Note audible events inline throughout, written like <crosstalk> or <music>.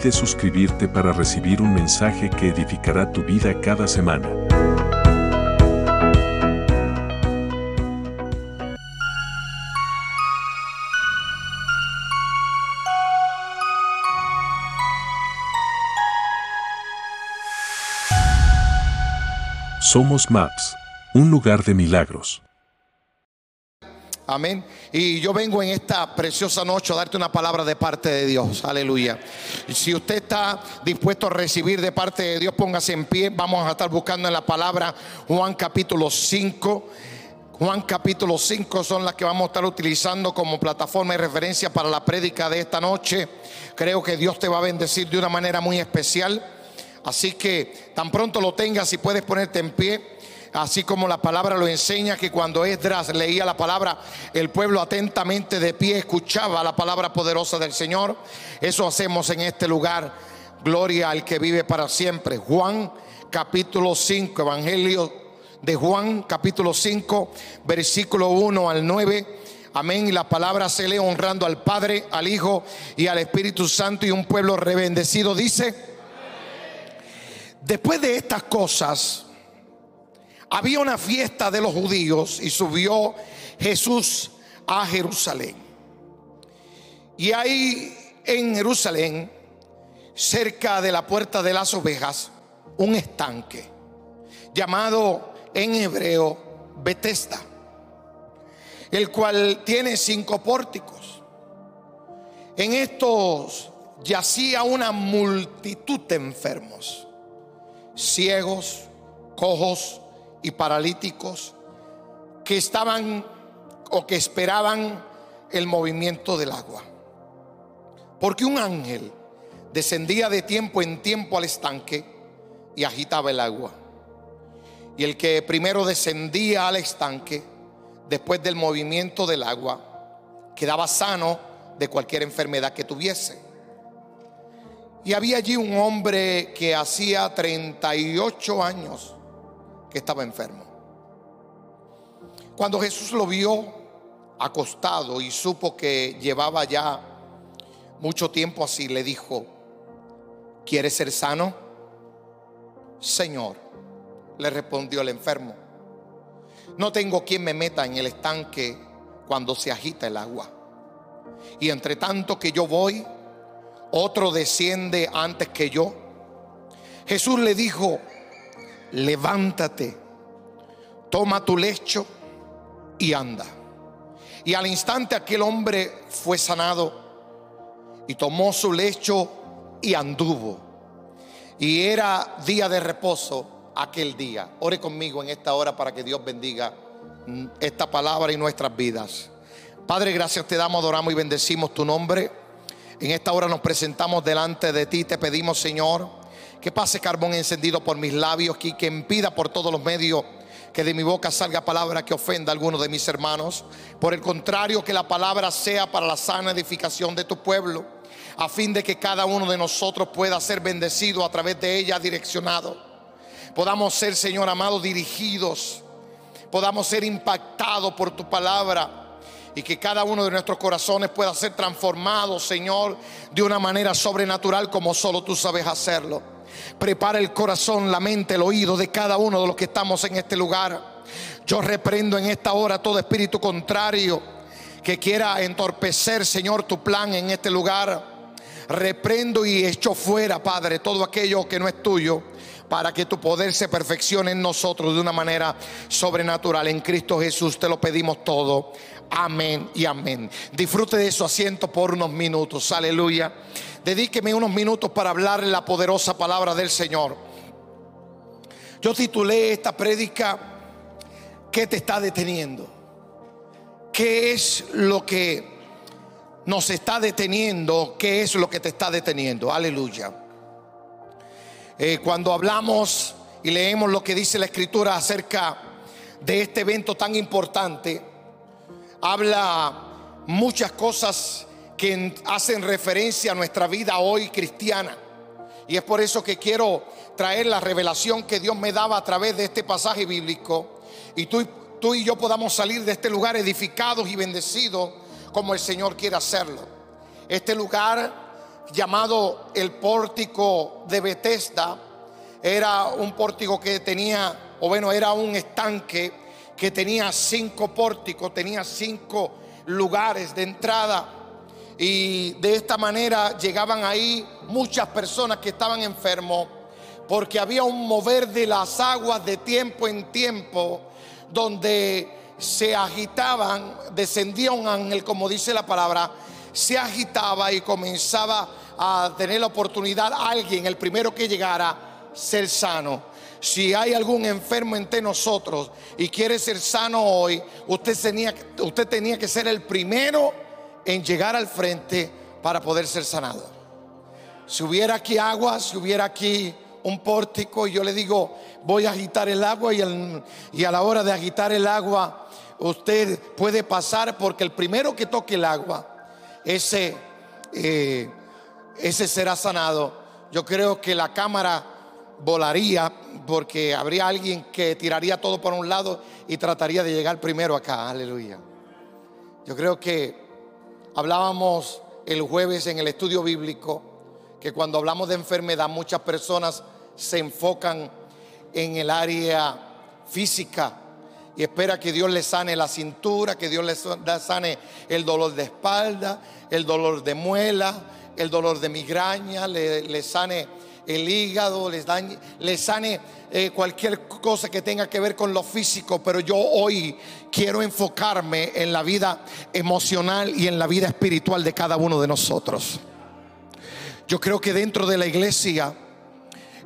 Olvides suscribirte para recibir un mensaje que edificará tu vida cada semana. Somos Maps, un lugar de milagros. Amén. Y yo vengo en esta preciosa noche a darte una palabra de parte de Dios. Aleluya. Si usted está dispuesto a recibir de parte de Dios, póngase en pie. Vamos a estar buscando en la palabra Juan capítulo 5. Juan capítulo 5 son las que vamos a estar utilizando como plataforma y referencia para la prédica de esta noche. Creo que Dios te va a bendecir de una manera muy especial. Así que tan pronto lo tengas, si puedes ponerte en pie así como la palabra lo enseña, que cuando Esdras leía la palabra, el pueblo atentamente de pie escuchaba la palabra poderosa del Señor. Eso hacemos en este lugar. Gloria al que vive para siempre. Juan capítulo 5, Evangelio de Juan capítulo 5, versículo 1 al 9. Amén. Y la palabra se lee honrando al Padre, al Hijo y al Espíritu Santo y un pueblo rebendecido. Dice, después de estas cosas, había una fiesta de los judíos y subió Jesús a Jerusalén. Y ahí en Jerusalén, cerca de la puerta de las ovejas, un estanque llamado en hebreo Betesda, el cual tiene cinco pórticos. En estos yacía una multitud de enfermos, ciegos, cojos, y paralíticos que estaban o que esperaban el movimiento del agua. Porque un ángel descendía de tiempo en tiempo al estanque y agitaba el agua. Y el que primero descendía al estanque, después del movimiento del agua, quedaba sano de cualquier enfermedad que tuviese. Y había allí un hombre que hacía 38 años que estaba enfermo. Cuando Jesús lo vio acostado y supo que llevaba ya mucho tiempo así, le dijo, ¿quieres ser sano? Señor, le respondió el enfermo, no tengo quien me meta en el estanque cuando se agita el agua. Y entre tanto que yo voy, otro desciende antes que yo. Jesús le dijo, levántate, toma tu lecho y anda. Y al instante aquel hombre fue sanado y tomó su lecho y anduvo. Y era día de reposo aquel día. Ore conmigo en esta hora para que Dios bendiga esta palabra y nuestras vidas. Padre, gracias te damos, adoramos y bendecimos tu nombre. En esta hora nos presentamos delante de ti. Te pedimos, Señor, que pase carbón encendido por mis labios, y que impida por todos los medios que de mi boca salga palabra que ofenda a alguno de mis hermanos. Por el contrario, que la palabra sea para la sana edificación de tu pueblo, a fin de que cada uno de nosotros pueda ser bendecido a través de ella, direccionado. Podamos ser, Señor amado, dirigidos, podamos ser impactados por tu palabra y que cada uno de nuestros corazones pueda ser transformado, Señor, de una manera sobrenatural como solo tú sabes hacerlo. Prepara el corazón, la mente, el oído de cada uno de los que estamos en este lugar. Yo reprendo en esta hora todo espíritu contrario que quiera entorpecer, Señor, tu plan en este lugar. Reprendo y echo fuera, Padre, todo aquello que no es tuyo para que tu poder se perfeccione en nosotros de una manera sobrenatural. En Cristo Jesús te lo pedimos todo. Amén y amén. Disfrute de su asiento por unos minutos. Aleluya. Dedíqueme unos minutos para hablar la poderosa palabra del Señor. Yo titulé esta prédica ¿Qué te está deteniendo? ¿Qué es lo que nos está deteniendo? ¿Qué es lo que te está deteniendo? Aleluya. Eh, cuando hablamos y leemos lo que dice la escritura acerca de este evento tan importante, habla muchas cosas que hacen referencia a nuestra vida hoy cristiana. Y es por eso que quiero traer la revelación que Dios me daba a través de este pasaje bíblico. Y tú, tú y yo podamos salir de este lugar edificados y bendecidos como el Señor quiere hacerlo. Este lugar llamado el pórtico de Bethesda era un pórtico que tenía, o bueno, era un estanque que tenía cinco pórticos, tenía cinco lugares de entrada. Y de esta manera llegaban ahí muchas personas que estaban enfermos, porque había un mover de las aguas de tiempo en tiempo, donde se agitaban, descendía un ángel, como dice la palabra, se agitaba y comenzaba a tener la oportunidad alguien, el primero que llegara, ser sano. Si hay algún enfermo entre nosotros y quiere ser sano hoy, usted tenía, usted tenía que ser el primero en llegar al frente para poder ser sanado. Si hubiera aquí agua, si hubiera aquí un pórtico, y yo le digo, voy a agitar el agua y, a la hora de agitar el agua, usted puede pasar porque el primero que toque el agua, ese, eh, ese será sanado. Yo creo que la cámara volaría porque habría alguien que tiraría todo por un lado y trataría de llegar primero acá. Aleluya. Yo creo que hablábamos el jueves en el estudio bíblico que cuando hablamos de enfermedad muchas personas se enfocan en el área física y espera que Dios le sane la cintura, que Dios le sane el dolor de espalda, el dolor de muela, el dolor de migraña, le, sane el hígado, le, sane eh, cualquier cosa que tenga que ver con lo físico, pero yo hoy quiero enfocarme en la vida emocional y en la vida espiritual de cada uno de nosotros. Yo creo que dentro de la iglesia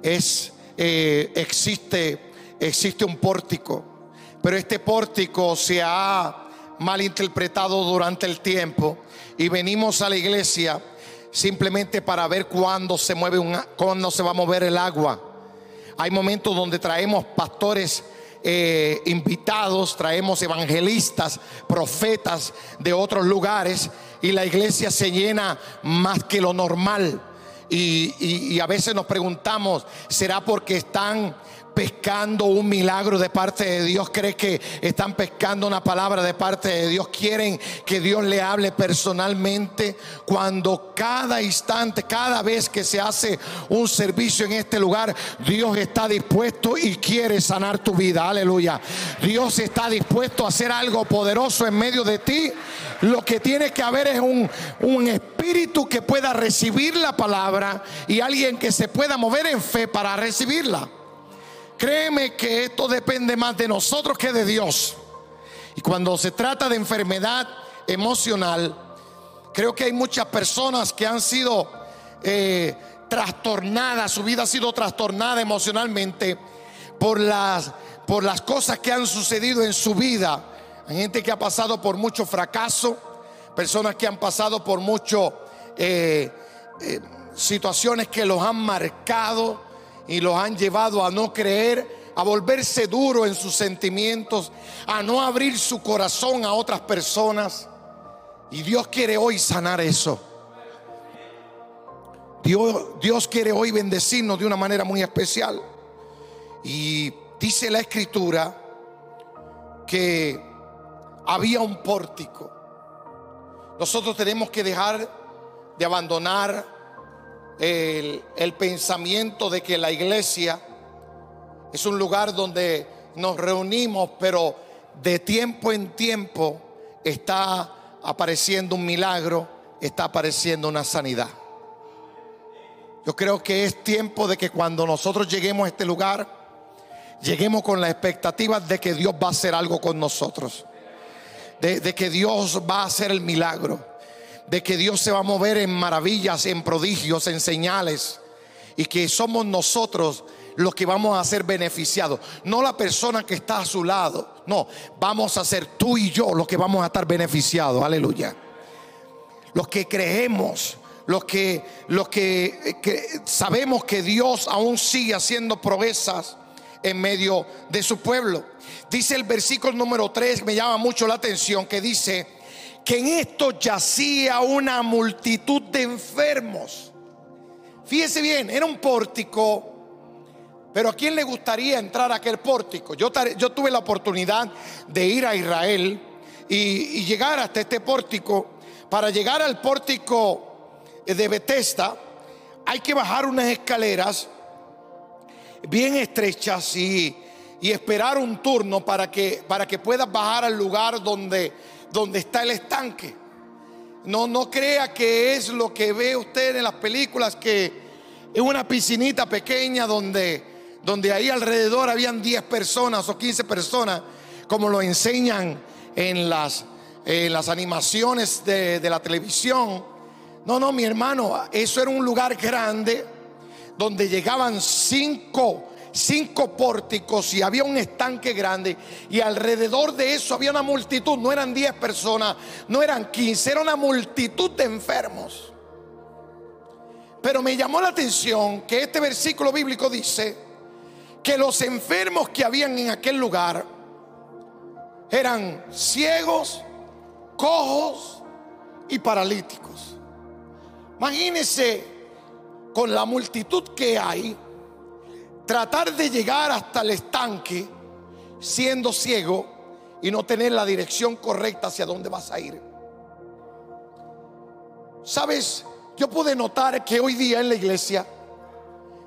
es, eh, existe, existe un pórtico pero este pórtico se ha malinterpretado durante el tiempo y venimos a la iglesia simplemente para ver cuándo se mueve un, cuándo se va a mover el agua. Hay momentos donde traemos pastores eh, invitados, traemos evangelistas, profetas de otros lugares y la iglesia se llena más que lo normal. y a veces nos preguntamos, ¿será porque están pescando un milagro de parte de Dios, cree que están pescando una palabra de parte de Dios, quieren que Dios le hable personalmente cuando cada instante, cada vez que se hace un servicio en este lugar, Dios está dispuesto y quiere sanar tu vida, aleluya. Dios está dispuesto a hacer algo poderoso en medio de ti. Lo que tiene que haber es un, un espíritu que pueda recibir la palabra y alguien que se pueda mover en fe para recibirla. Créeme que esto depende más de nosotros que de Dios. Y cuando se trata de enfermedad emocional, creo que hay muchas personas que han sido eh, trastornadas, su vida ha sido trastornada emocionalmente por las, por las cosas que han sucedido en su vida. Hay gente que ha pasado por mucho fracaso, personas que han pasado por mucho eh, eh, situaciones que los han marcado y los han llevado a no creer, a volverse duro en sus sentimientos, a no abrir su corazón a otras personas. Y Dios quiere hoy sanar eso. Dios, Dios quiere hoy bendecirnos de una manera muy especial. Y dice la escritura que había un pórtico. Nosotros tenemos que dejar de abandonar el, pensamiento de que la iglesia es un lugar donde nos reunimos, pero de tiempo en tiempo está apareciendo un milagro, está apareciendo una sanidad. Yo creo que es tiempo de que cuando nosotros lleguemos a este lugar, lleguemos con la expectativa de que Dios va a hacer algo con nosotros, de, de que Dios va a hacer el milagro de que Dios se va a mover en maravillas, en prodigios, en señales. Y que somos nosotros los que vamos a ser beneficiados. No la persona que está a su lado. No, vamos a ser tú y yo los que vamos a estar beneficiados. Aleluya. Los que creemos, los que, los que, sabemos que Dios aún sigue haciendo proezas en medio de su pueblo. Dice el versículo número 3, me llama mucho la atención, que dice que en esto yacía una multitud de enfermos. Fíjese bien, era un pórtico, pero ¿a quién le gustaría entrar a aquel pórtico? Yo, tuve la oportunidad de ir a Israel y, llegar hasta este pórtico. Para llegar al pórtico de Bethesda hay que bajar unas escaleras bien estrechas y, esperar un turno para que, para que puedas bajar al lugar donde, donde está el estanque. No, no crea que es lo que ve usted en las películas, que es una piscinita pequeña donde, donde ahí alrededor habían 10 personas o 15 personas, como lo enseñan en las, en las animaciones de, de la televisión. No, no, mi hermano, eso era un lugar grande donde llegaban cinco, cinco pórticos y había un estanque grande y alrededor de eso había una multitud, no eran 10 personas, no eran 15, era una multitud de enfermos. Pero me llamó la atención que este versículo bíblico dice que los enfermos que habían en aquel lugar eran ciegos, cojos y paralíticos. Imagínense con la multitud que hay, tratar de llegar hasta el estanque siendo ciego y no tener la dirección correcta hacia dónde vas a ir. Sabes, yo pude notar que hoy día en la iglesia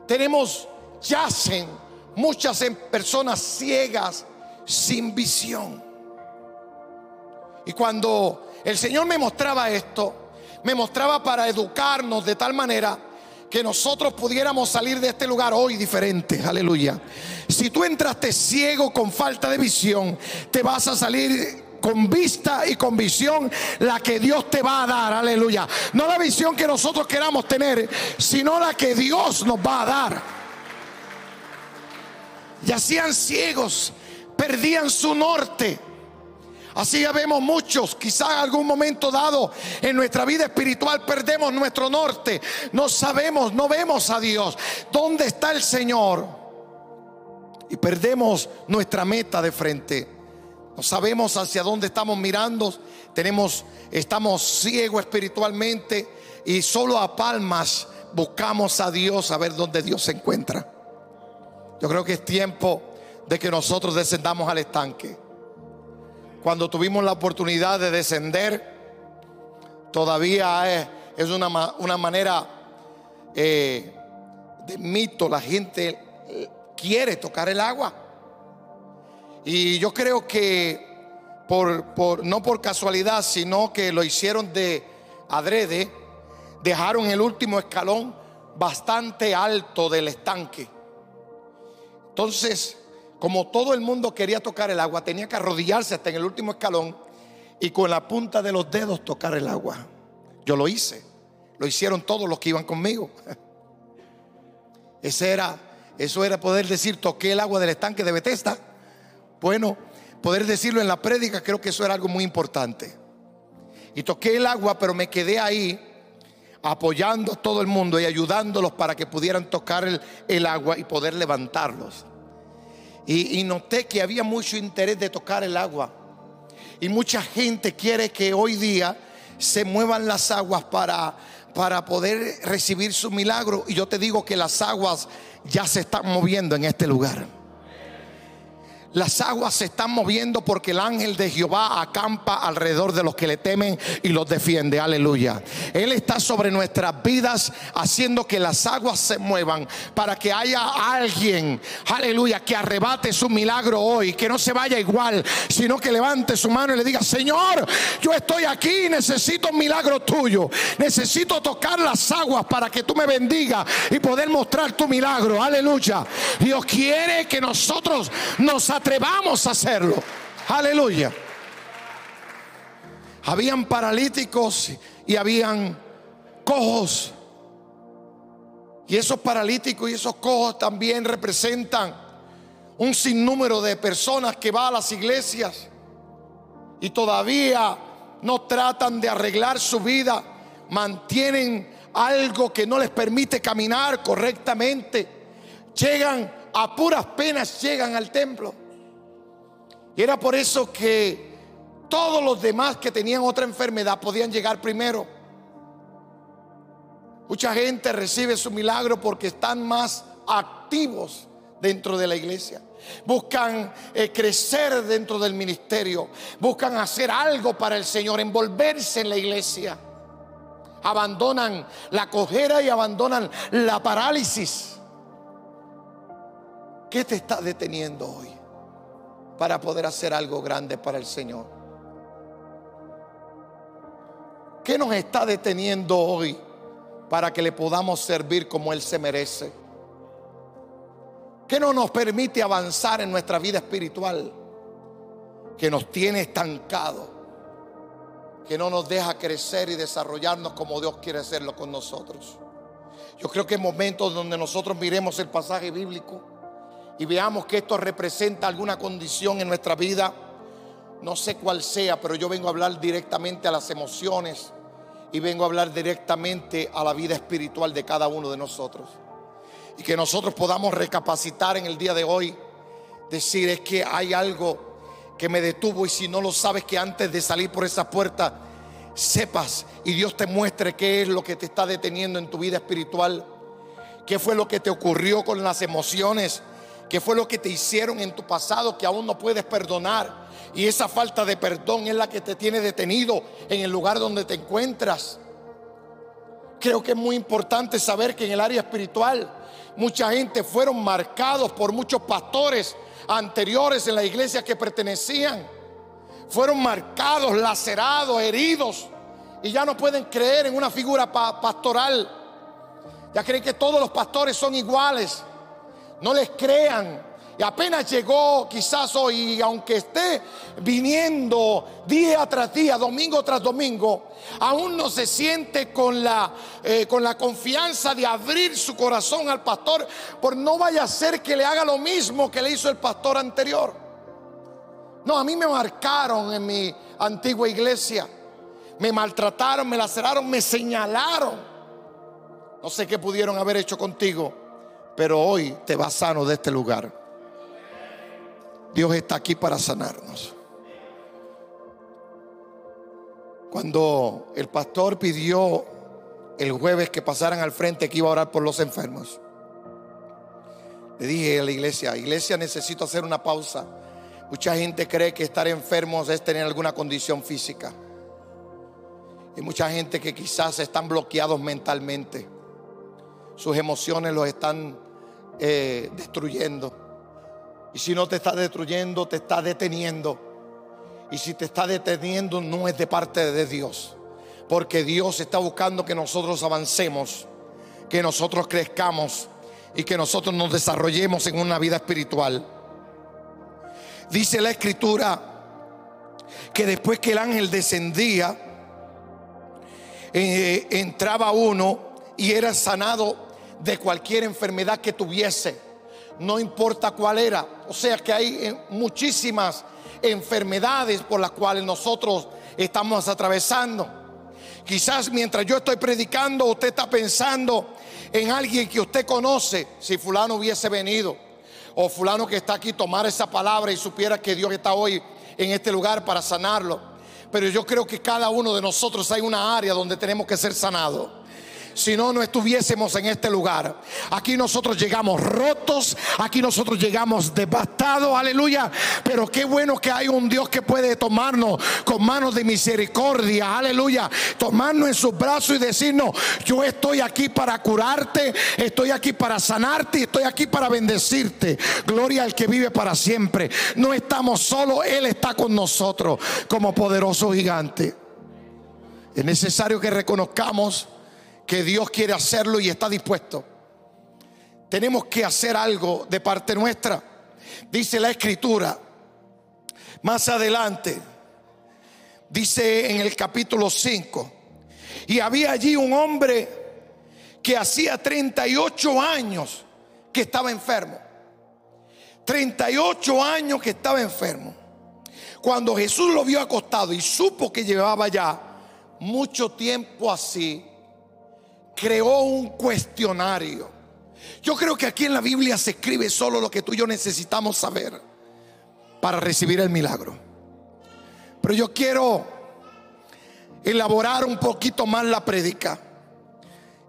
tenemos, yacen muchas personas ciegas sin visión. Y cuando el Señor me mostraba esto, me mostraba para educarnos de tal manera que nosotros pudiéramos salir de este lugar hoy diferente. Aleluya. Si tú entraste ciego con falta de visión, te vas a salir con vista y con visión la que Dios te va a dar, aleluya. No la visión que nosotros queramos tener, sino la que Dios nos va a dar. Y hacían ciegos, perdían su norte. Así ya vemos muchos, quizá en algún momento dado en nuestra vida espiritual perdemos nuestro norte. No sabemos, no vemos a Dios. ¿Dónde está el Señor? Y perdemos nuestra meta de frente. No sabemos hacia dónde estamos mirando. Tenemos, estamos ciegos espiritualmente y solo a palmas buscamos a Dios a ver dónde Dios se encuentra. Yo creo que es tiempo de que nosotros descendamos al estanque cuando tuvimos la oportunidad de descender, todavía es, una, manera eh, de mito. La gente quiere tocar el agua. Y yo creo que no por casualidad, sino que lo hicieron de adrede, dejaron el último escalón bastante alto del estanque. Entonces, como todo el mundo quería tocar el agua, tenía que arrodillarse hasta en el último escalón y con la punta de los dedos tocar el agua. Yo lo hice. Lo hicieron todos los que iban conmigo. Ese era, eso era poder decir, toqué el agua del estanque de Bethesda. Bueno, poder decirlo en la prédica, creo que eso era algo muy importante. Y toqué el agua, pero me quedé ahí apoyando a todo el mundo y ayudándolos para que pudieran tocar el, el agua y poder levantarlos. Y, noté que había mucho interés de tocar el agua. Y mucha gente quiere que hoy día se muevan las aguas para, para poder recibir su milagro. Y yo te digo que las aguas ya se están moviendo en este lugar. Las aguas se están moviendo porque el ángel de Jehová acampa alrededor de los que le temen y los defiende. Aleluya. Él está sobre nuestras vidas haciendo que las aguas se muevan para que haya alguien, aleluya, que arrebate su milagro hoy, que no se vaya igual, sino que levante su mano y le diga, Señor, yo estoy aquí, necesito un milagro tuyo. Necesito tocar las aguas para que tú me bendiga y poder mostrar tu milagro. Aleluya. Dios quiere que nosotros nos atrevamos a hacerlo. Aleluya. Habían paralíticos y habían cojos. Y esos paralíticos y esos cojos también representan un sinnúmero de personas que van a las iglesias y todavía no tratan de arreglar su vida, mantienen algo que no les permite caminar correctamente llegan a puras penas, llegan al templo. Y era por eso que todos los demás que tenían otra enfermedad podían llegar primero. Mucha gente recibe su milagro porque están más activos dentro de la iglesia. Buscan eh, crecer dentro del ministerio. Buscan hacer algo para el Señor, envolverse en la iglesia. Abandonan la cojera y abandonan la parálisis. ¿Qué te está deteniendo hoy para poder hacer algo grande para el Señor? ¿Qué nos está deteniendo hoy para que le podamos servir como Él se merece? ¿Qué no nos permite avanzar en nuestra vida espiritual? Que nos tiene estancado, que no nos deja crecer y desarrollarnos como Dios quiere hacerlo con nosotros. Yo creo que en momentos donde nosotros miremos el pasaje bíblico y veamos que esto representa alguna condición en nuestra vida, no sé cuál sea, pero yo vengo a hablar directamente a las emociones y vengo a hablar directamente a la vida espiritual de cada uno de nosotros. Y que nosotros podamos recapacitar en el día de hoy, decir es que hay algo que me detuvo y si no lo sabes que antes de salir por esa puerta, sepas y Dios te muestre qué es lo que te está deteniendo en tu vida espiritual, qué fue lo que te ocurrió con las emociones, qué fue lo que te hicieron en tu pasado que aún no puedes perdonar. Y esa falta de perdón es la que te tiene detenido en el lugar donde te encuentras. Creo que es muy importante saber que en el área espiritual mucha gente fueron marcados por muchos pastores anteriores en la iglesia que pertenecían. Fueron marcados, lacerados, heridos. Y ya no pueden creer en una figura pastoral. Ya creen que todos los pastores son iguales. No les crean. Y apenas llegó quizás hoy, aunque esté viniendo día tras día, domingo tras domingo, aún no se siente con la, eh, con la confianza de abrir su corazón al pastor, por no vaya a ser que le haga lo mismo que le hizo el pastor anterior. No, a mí me marcaron en mi antigua iglesia, me maltrataron, me laceraron, me señalaron. No sé qué pudieron haber hecho contigo, pero hoy te vas sano de este lugar. Dios está aquí para sanarnos. Cuando el pastor pidió el jueves que pasaran al frente que iba a orar por los enfermos, le dije a la iglesia, iglesia necesito hacer una pausa. Mucha gente cree que estar enfermos es tener alguna condición física. Y mucha gente que quizás están bloqueados mentalmente. Sus emociones los están eh, destruyendo. Y si no te está destruyendo, te está deteniendo. Y si te está deteniendo, no es de parte de Dios. Porque Dios está buscando que nosotros avancemos, que nosotros crezcamos y que nosotros nos desarrollemos en una vida espiritual. Dice la escritura que después que el ángel descendía, eh, entraba uno y era sanado de cualquier enfermedad que tuviese no importa cuál era. O sea que hay eh, muchísimas enfermedades por las cuales nosotros estamos atravesando. Quizás mientras yo estoy predicando, usted está pensando en alguien que usted conoce, si fulano hubiese venido, o fulano que está aquí tomar esa palabra y supiera que Dios está hoy en este lugar para sanarlo. Pero yo creo que cada uno de nosotros hay una área donde tenemos que ser sanados si no, no estuviésemos en este lugar. Aquí nosotros llegamos rotos, aquí nosotros llegamos devastados, aleluya. Pero qué bueno que hay un Dios que puede tomarnos con manos de misericordia, aleluya. Tomarnos en sus brazos y decirnos, yo estoy aquí para curarte, estoy aquí para sanarte estoy aquí para bendecirte. Gloria al que vive para siempre. No estamos solos, Él está con nosotros como poderoso gigante. Es necesario que reconozcamos que Dios quiere hacerlo y está dispuesto. Tenemos que hacer algo de parte nuestra. Dice la escritura, más adelante, dice en el capítulo 5, y había allí un hombre que hacía 38 años que estaba enfermo. 38 años que estaba enfermo. Cuando Jesús lo vio acostado y supo que llevaba ya mucho tiempo así, creó un cuestionario. Yo creo que aquí en la Biblia se escribe solo lo que tú y yo necesitamos saber para recibir el milagro. Pero yo quiero elaborar un poquito más la prédica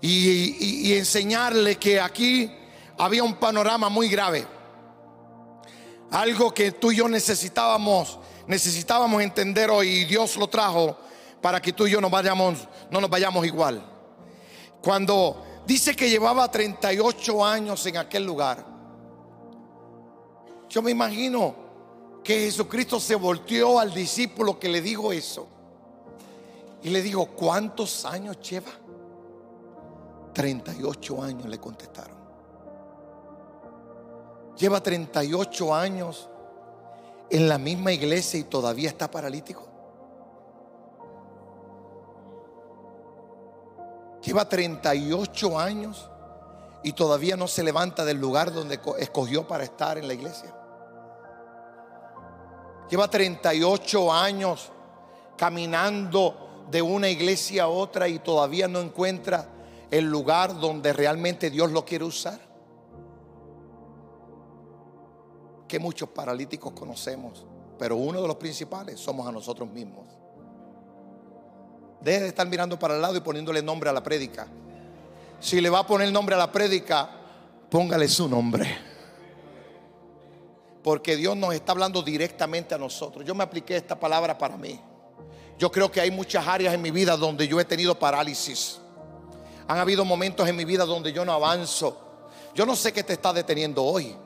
y, enseñarle que aquí había un panorama muy grave. Algo que tú y yo necesitábamos, necesitábamos entender hoy Dios lo trajo para que tú y yo nos vayamos, no nos vayamos igual. Cuando dice que llevaba 38 años en aquel lugar, yo me imagino que Jesucristo se volteó al discípulo que le dijo eso. Y le dijo, ¿cuántos años lleva? 38 años le contestaron. Lleva 38 años en la misma iglesia y todavía está paralítico. Lleva 38 años y todavía no se levanta del lugar donde escogió para estar en la iglesia. Lleva 38 años caminando de una iglesia a otra y todavía no encuentra el lugar donde realmente Dios lo quiere usar. Que muchos paralíticos conocemos, pero uno de los principales somos a nosotros mismos. Deje de estar mirando para el lado y poniéndole nombre a la prédica. Si le va a poner nombre a la prédica, póngale su nombre. Porque Dios nos está hablando directamente a nosotros. Yo me apliqué esta palabra para mí. Yo creo que hay muchas áreas en mi vida donde yo he tenido parálisis. Han habido momentos en mi vida donde yo no avanzo. Yo no sé qué te está deteniendo hoy,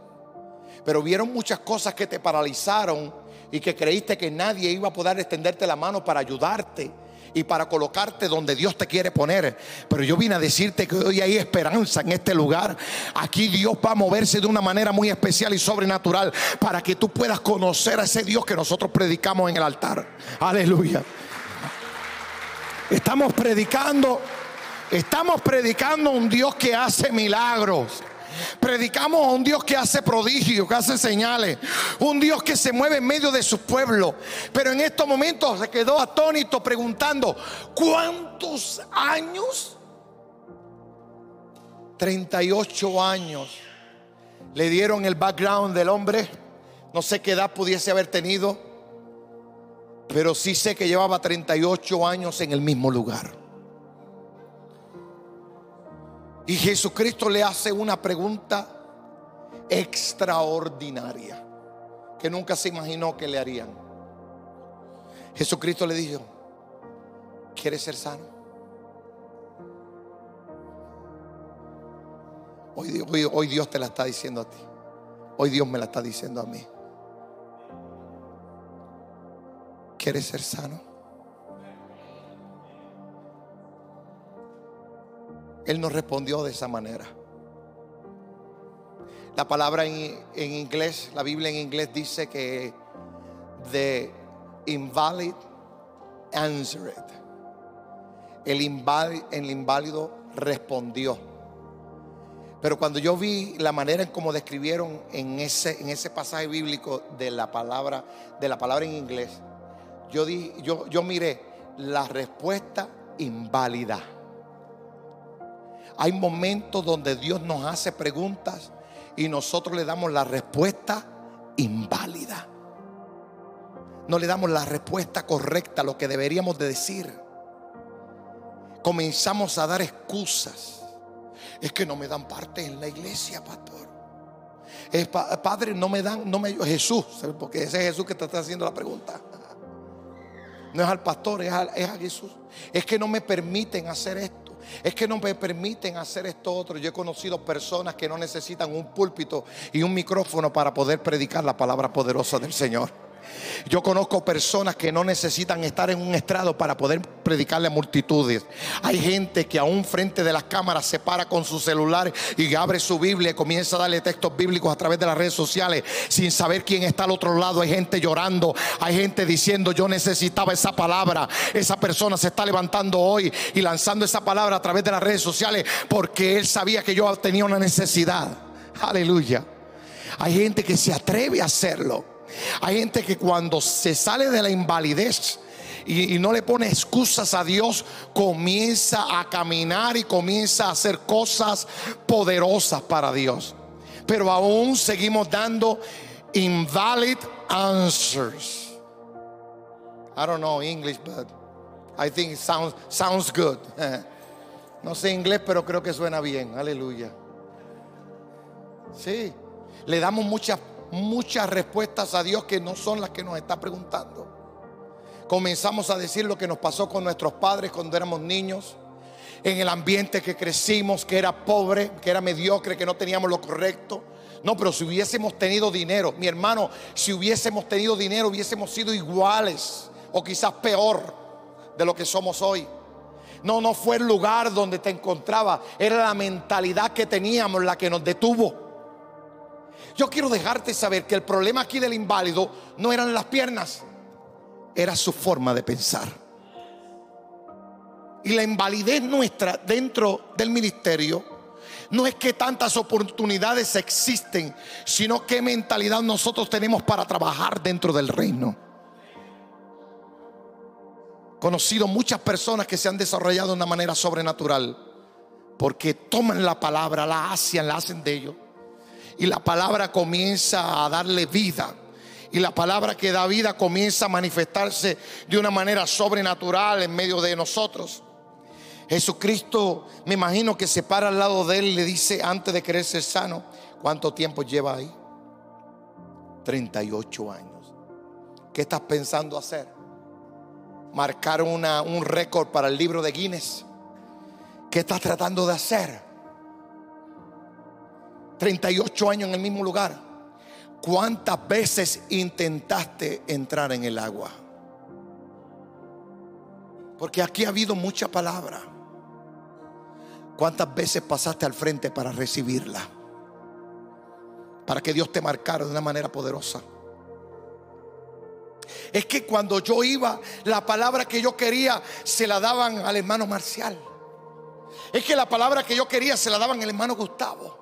pero vieron muchas cosas que te paralizaron y que creíste que nadie iba a poder extenderte la mano para ayudarte y para colocarte donde Dios te quiere poner. Pero yo vine a decirte que hoy hay esperanza en este lugar. Aquí Dios va a moverse de una manera muy especial y sobrenatural para que tú puedas conocer a ese Dios que nosotros predicamos en el altar. Aleluya. Estamos predicando Estamos predicando un Dios que hace milagros. Predicamos a un Dios que hace prodigios, que hace señales. Un Dios que se mueve en medio de su pueblo. Pero en estos momentos se quedó atónito preguntando, ¿cuántos años? 38 años. Le dieron el background del hombre. No sé qué edad pudiese haber tenido. Pero sí sé que llevaba 38 años en el mismo lugar. Y Jesucristo le hace una pregunta extraordinaria que nunca se imaginó que le harían. Jesucristo le dijo, ¿quieres ser sano? Hoy, hoy, Dios te la está diciendo a ti. Hoy Dios me la está diciendo a mí. ¿Quieres ser sano? Él nos respondió de esa manera. La palabra en, inglés, la Biblia en inglés dice que the invalid answered. El inválido, respondió. Pero cuando yo vi la manera en cómo describieron en ese, en ese pasaje bíblico de la palabra, de la palabra en inglés, yo, di, yo, yo miré la respuesta inválida. Hay momentos donde Dios nos hace preguntas y nosotros le damos la respuesta inválida. No le damos la respuesta correcta, lo que deberíamos de decir. Comenzamos a dar excusas. Es que no me dan parte en la iglesia, pastor. padre, no me dan, no me Jesús, porque ese es Jesús que te está haciendo la pregunta. No es al pastor, es es a Jesús. Es que no me permiten hacer esto. Es que no me permiten hacer esto otro. Yo he conocido personas que no necesitan un púlpito y un micrófono para poder predicar la palabra poderosa del Señor. Yo conozco personas que no necesitan estar en un estrado para poder predicarle a multitudes. Hay gente que aún frente de las cámaras se para con su celular y abre su Biblia y comienza a darle textos bíblicos a través de las redes sociales sin saber quién está al otro lado. Hay gente llorando, hay gente diciendo yo necesitaba esa palabra. Esa persona se está levantando hoy y lanzando esa palabra a través de las redes sociales porque él sabía que yo tenía una necesidad. Aleluya. Hay gente que se atreve a hacerlo. Hay gente que cuando se sale de la invalidez y, no le pone excusas a Dios, comienza a caminar y comienza a hacer cosas poderosas para Dios. Pero aún seguimos dando invalid answers. I don't know English, but I think it sounds, sounds good. <laughs> No sé inglés, pero creo que suena bien. Aleluya. Sí, le damos muchas, muchas respuestas a Dios que no son las que nos está preguntando. Comenzamos a decir lo que nos pasó con nuestros padres cuando éramos niños, en el ambiente que crecimos, que era pobre, que era mediocre, que no teníamos lo correcto. No, pero si hubiésemos tenido dinero, mi hermano, si hubiésemos tenido dinero, hubiésemos sido iguales o quizás peor de lo que somos hoy. No, no fue el lugar donde te encontraba, era la mentalidad que teníamos la que nos detuvo. Yo quiero dejarte saber que el problema aquí del inválido no eran las piernas, era su forma de pensar. Y la invalidez nuestra dentro del ministerio no es que tantas oportunidades existen, sino qué mentalidad nosotros tenemos para trabajar dentro del reino. Conocido muchas personas que se han desarrollado de una manera sobrenatural porque toman la palabra, la hacen, la hacen de ellos. Y la palabra comienza a darle vida. Y la palabra que da vida comienza a manifestarse de una manera sobrenatural en medio de nosotros. Jesucristo, me imagino que se para al lado de él y le dice antes de querer ser sano, ¿cuánto tiempo lleva ahí? 38 años. ¿Qué estás pensando hacer? Marcar una, un récord para el libro de Guinness. ¿Qué estás tratando de hacer? 38 años en el mismo lugar. ¿Cuántas veces intentaste entrar en el agua? Porque aquí ha habido mucha palabra. ¿Cuántas veces pasaste al frente para recibirla? Para que Dios te marcara de una manera poderosa. Es que cuando yo iba, la palabra que yo quería se la daban al hermano Marcial. Es que la palabra que yo quería se la daban al hermano Gustavo.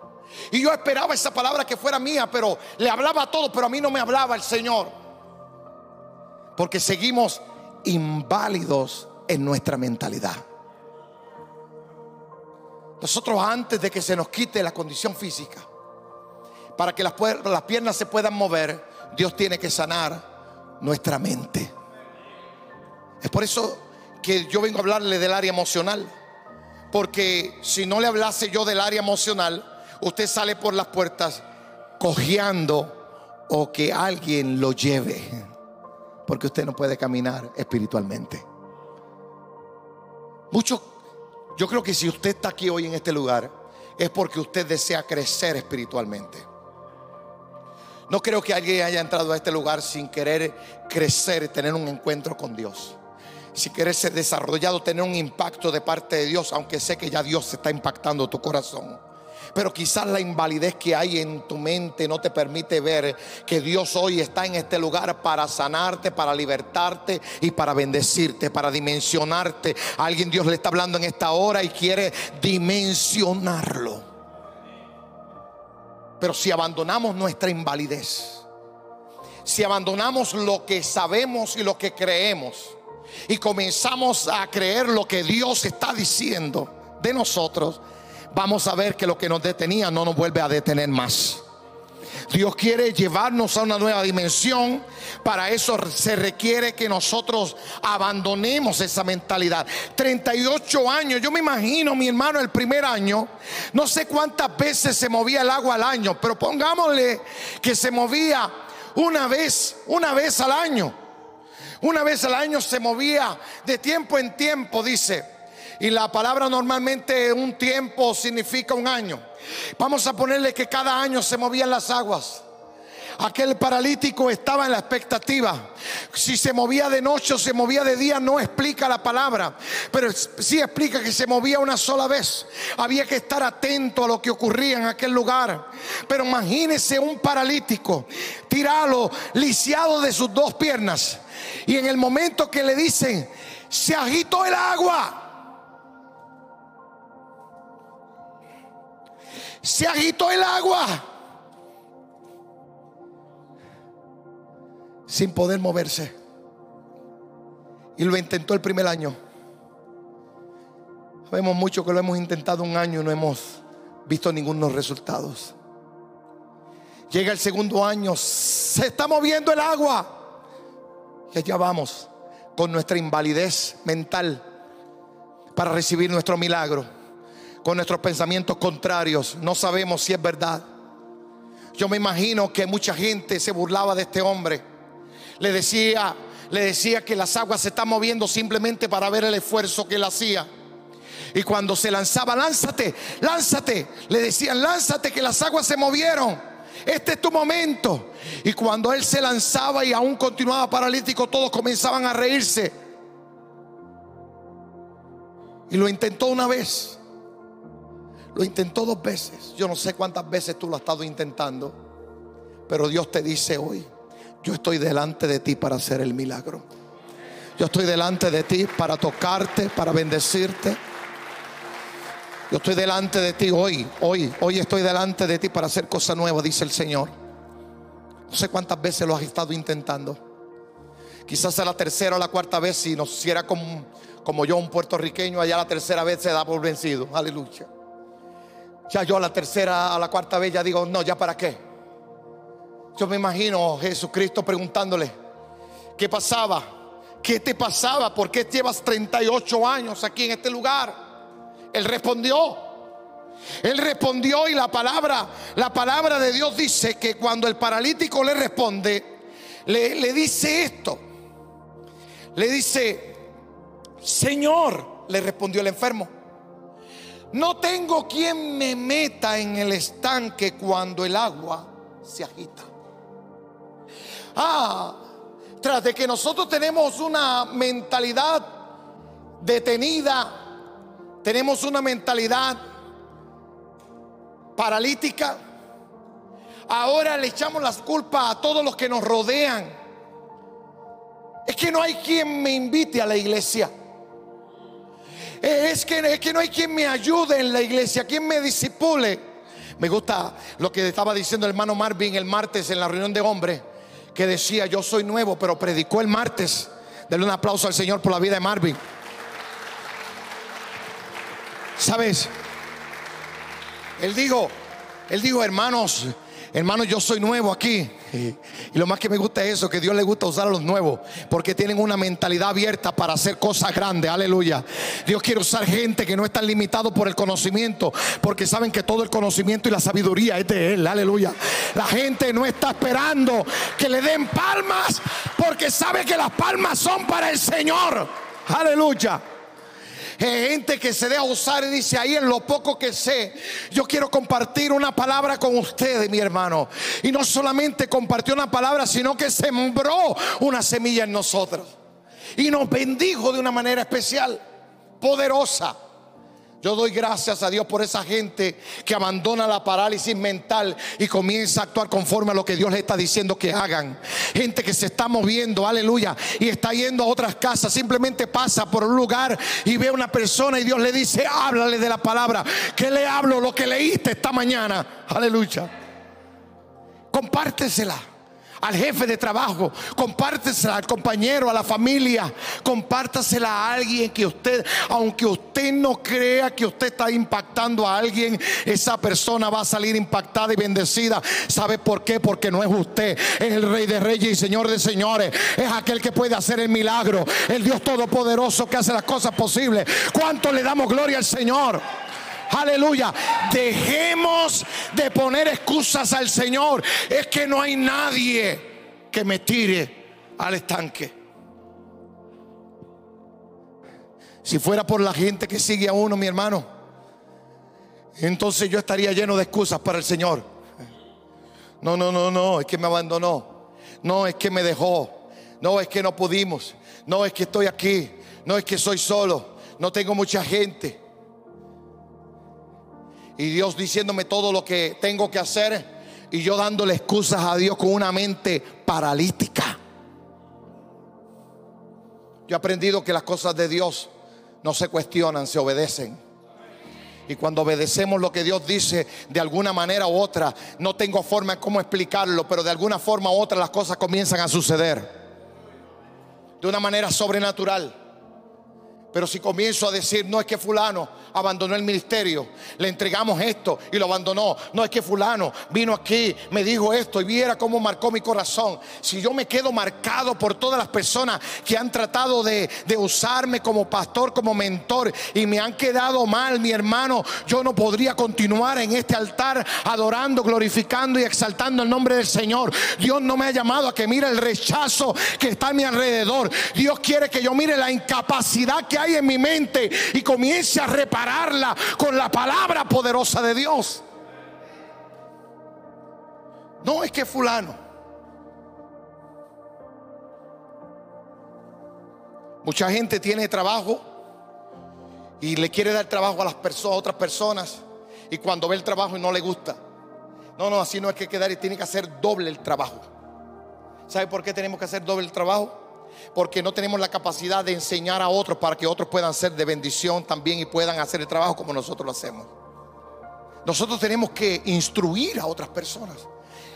Y yo esperaba esa palabra que fuera mía, pero le hablaba a todo, pero a mí no me hablaba el Señor. Porque seguimos inválidos en nuestra mentalidad. Nosotros antes de que se nos quite la condición física, para que las, las piernas se puedan mover, Dios tiene que sanar nuestra mente. Es por eso que yo vengo a hablarle del área emocional. Porque si no le hablase yo del área emocional, usted sale por las puertas cojeando o que alguien lo lleve. Porque usted no puede caminar espiritualmente. Muchos yo creo que si usted está aquí hoy en este lugar es porque usted desea crecer espiritualmente. No creo que alguien haya entrado a este lugar sin querer crecer, tener un encuentro con Dios. Si querer ser desarrollado, tener un impacto de parte de Dios, aunque sé que ya Dios está impactando tu corazón. Pero quizás la invalidez que hay en tu mente no te permite ver que Dios hoy está en este lugar para sanarte, para libertarte y para bendecirte, para dimensionarte. alguien Dios le está hablando en esta hora y quiere dimensionarlo. Pero si abandonamos nuestra invalidez, si abandonamos lo que sabemos y lo que creemos y comenzamos a creer lo que Dios está diciendo de nosotros, vamos a ver que lo que nos detenía no nos vuelve a detener más. Dios quiere llevarnos a una nueva dimensión. Para eso se requiere que nosotros abandonemos esa mentalidad. 38 años. Yo me imagino, mi hermano, el primer año. No sé cuántas veces se movía el agua al año. Pero pongámosle que se movía una vez, una vez al año. Una vez al año se movía de tiempo en tiempo, dice. Y la palabra normalmente un tiempo significa un año. Vamos a ponerle que cada año se movían las aguas. Aquel paralítico estaba en la expectativa. Si se movía de noche o se movía de día, no explica la palabra. Pero sí explica que se movía una sola vez. Había que estar atento a lo que ocurría en aquel lugar. Pero imagínese un paralítico tirado, lisiado de sus dos piernas. Y en el momento que le dicen, se agitó el agua. Se agitó el agua sin poder moverse. Y lo intentó el primer año. Vemos mucho que lo hemos intentado un año y no hemos visto ningunos resultados. Llega el segundo año, se está moviendo el agua. Y allá vamos con nuestra invalidez mental para recibir nuestro milagro. Con nuestros pensamientos contrarios. No sabemos si es verdad. Yo me imagino que mucha gente se burlaba de este hombre. Le decía, le decía que las aguas se están moviendo simplemente para ver el esfuerzo que él hacía. Y cuando se lanzaba, lánzate, lánzate, le decían, lánzate que las aguas se movieron. Este es tu momento. Y cuando él se lanzaba y aún continuaba paralítico, todos comenzaban a reírse. Y lo intentó una vez. Lo intentó dos veces. Yo no sé cuántas veces tú lo has estado intentando. Pero Dios te dice hoy, yo estoy delante de ti para hacer el milagro. Yo estoy delante de ti para tocarte, para bendecirte. Yo estoy delante de ti hoy, hoy, hoy estoy delante de ti para hacer cosas nuevas, dice el Señor. No sé cuántas veces lo has estado intentando. Quizás sea la tercera o la cuarta vez, si nos hiciera como, como yo, un puertorriqueño, allá la tercera vez se da por vencido. Aleluya. Ya yo a la tercera, a la cuarta vez ya digo, no, ya para qué. Yo me imagino Jesucristo preguntándole, ¿qué pasaba? ¿Qué te pasaba? ¿Por qué llevas 38 años aquí en este lugar? Él respondió. Él respondió y la palabra, la palabra de Dios dice que cuando el paralítico le responde, le, le dice esto. Le dice, Señor, le respondió el enfermo, no tengo quien me meta en el estanque cuando el agua se agita. Ah, tras de que nosotros tenemos una mentalidad detenida, tenemos una mentalidad paralítica. Ahora le echamos las culpas a todos los que nos rodean. Es que no hay quien me invite a la iglesia. Es que, es que no hay quien me ayude en la iglesia, quien me disipule. Me gusta lo que estaba diciendo el hermano Marvin el martes en la reunión de hombres, que decía, yo soy nuevo, pero predicó el martes. Denle un aplauso al Señor por la vida de Marvin. ¿Sabes? Él dijo, él dijo, hermanos, hermanos, yo soy nuevo aquí. Y lo más que me gusta es eso, que Dios le gusta usar a los nuevos, porque tienen una mentalidad abierta para hacer cosas grandes, aleluya. Dios quiere usar gente que no está limitado por el conocimiento, porque saben que todo el conocimiento y la sabiduría es de Él, aleluya. La gente no está esperando que le den palmas, porque sabe que las palmas son para el Señor, aleluya gente que se deja usar y dice, ahí en lo poco que sé, yo quiero compartir una palabra con ustedes, mi hermano. Y no solamente compartió una palabra, sino que sembró una semilla en nosotros. Y nos bendijo de una manera especial, poderosa. Yo doy gracias a Dios por esa gente que abandona la parálisis mental y comienza a actuar conforme a lo que Dios le está diciendo que hagan. Gente que se está moviendo, aleluya, y está yendo a otras casas. Simplemente pasa por un lugar y ve a una persona y Dios le dice, háblale de la palabra. ¿Qué le hablo? Lo que leíste esta mañana. Aleluya. Compártesela al jefe de trabajo, compártesela al compañero, a la familia, compártasela a alguien que usted, aunque usted no crea que usted está impactando a alguien, esa persona va a salir impactada y bendecida. ¿Sabe por qué? Porque no es usted, es el rey de reyes y señor de señores, es aquel que puede hacer el milagro, el Dios todopoderoso que hace las cosas posibles. ¿Cuánto le damos gloria al Señor? Aleluya. Dejemos de poner excusas al Señor. Es que no hay nadie que me tire al estanque. Si fuera por la gente que sigue a uno, mi hermano, entonces yo estaría lleno de excusas para el Señor. No, no, no, no, es que me abandonó. No, es que me dejó. No, es que no pudimos. No, es que estoy aquí. No, es que soy solo. No tengo mucha gente y Dios diciéndome todo lo que tengo que hacer y yo dándole excusas a Dios con una mente paralítica. Yo he aprendido que las cosas de Dios no se cuestionan, se obedecen. Y cuando obedecemos lo que Dios dice de alguna manera u otra, no tengo forma de cómo explicarlo, pero de alguna forma u otra las cosas comienzan a suceder. de una manera sobrenatural. Pero si comienzo a decir, no es que fulano abandonó el ministerio, le entregamos esto y lo abandonó. No es que fulano vino aquí, me dijo esto y viera cómo marcó mi corazón. Si yo me quedo marcado por todas las personas que han tratado de, de usarme como pastor, como mentor y me han quedado mal, mi hermano, yo no podría continuar en este altar adorando, glorificando y exaltando el nombre del Señor. Dios no me ha llamado a que mire el rechazo que está a mi alrededor. Dios quiere que yo mire la incapacidad que hay en mi mente y comience a repararla con la palabra poderosa de Dios. No es que fulano. Mucha gente tiene trabajo y le quiere dar trabajo a las personas, otras personas y cuando ve el trabajo y no le gusta. No, no, así no hay que quedar y tiene que hacer doble el trabajo. ¿Sabe por qué tenemos que hacer doble el trabajo? Porque no tenemos la capacidad de enseñar a otros para que otros puedan ser de bendición también y puedan hacer el trabajo como nosotros lo hacemos. Nosotros tenemos que instruir a otras personas.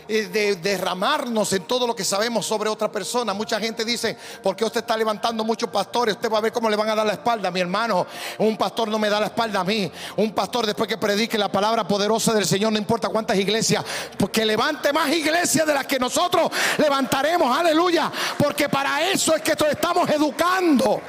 Eh, de derramarnos en todo lo que sabemos sobre otra persona. Mucha gente dice, ¿por qué usted está levantando muchos pastores? Usted va a ver cómo le van a dar la espalda. Mi hermano, un pastor no me da la espalda a mí. Un pastor después que predique la palabra poderosa del Señor, no importa cuántas iglesias, porque levante más iglesias de las que nosotros levantaremos. Aleluya. Porque para eso es que estamos educando.